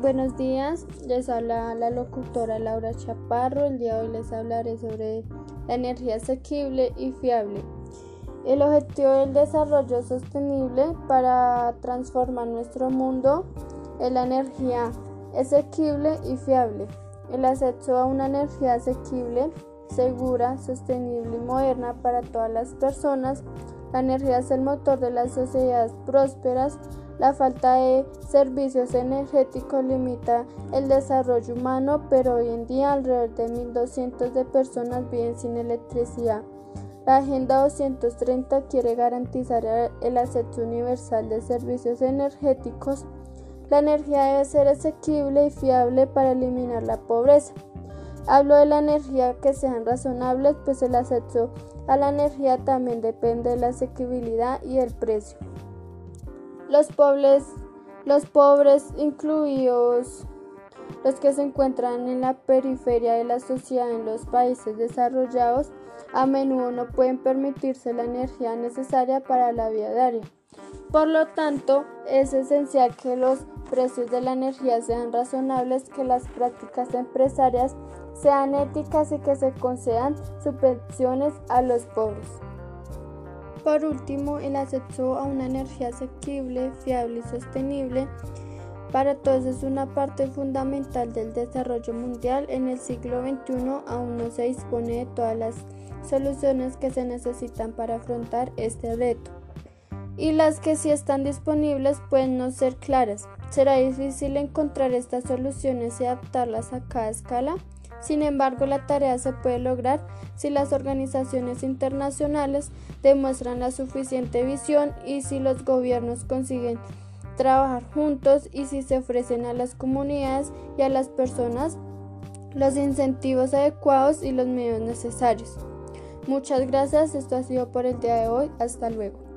Buenos días, les habla la locutora Laura Chaparro. El día de hoy les hablaré sobre la energía asequible y fiable. El objetivo del desarrollo sostenible para transformar nuestro mundo es la energía asequible y fiable. El acceso a una energía asequible, segura, sostenible y moderna para todas las personas. La energía es el motor de las sociedades prósperas la falta de servicios energéticos limita el desarrollo humano, pero hoy en día alrededor de 1.200 de personas viven sin electricidad. La Agenda 230 quiere garantizar el acceso universal de servicios energéticos. La energía debe ser asequible y fiable para eliminar la pobreza. Hablo de la energía que sean razonables, pues el acceso a la energía también depende de la asequibilidad y el precio. Los pobres, los pobres incluidos los que se encuentran en la periferia de la sociedad en los países desarrollados, a menudo no pueden permitirse la energía necesaria para la vida diaria. Por lo tanto, es esencial que los precios de la energía sean razonables, que las prácticas empresarias sean éticas y que se concedan subvenciones a los pobres. Por último, el acceso a una energía asequible, fiable y sostenible para todos es una parte fundamental del desarrollo mundial. En el siglo XXI aún no se dispone de todas las soluciones que se necesitan para afrontar este reto. Y las que sí están disponibles pueden no ser claras. Será difícil encontrar estas soluciones y adaptarlas a cada escala. Sin embargo, la tarea se puede lograr si las organizaciones internacionales demuestran la suficiente visión y si los gobiernos consiguen trabajar juntos y si se ofrecen a las comunidades y a las personas los incentivos adecuados y los medios necesarios. Muchas gracias, esto ha sido por el día de hoy, hasta luego.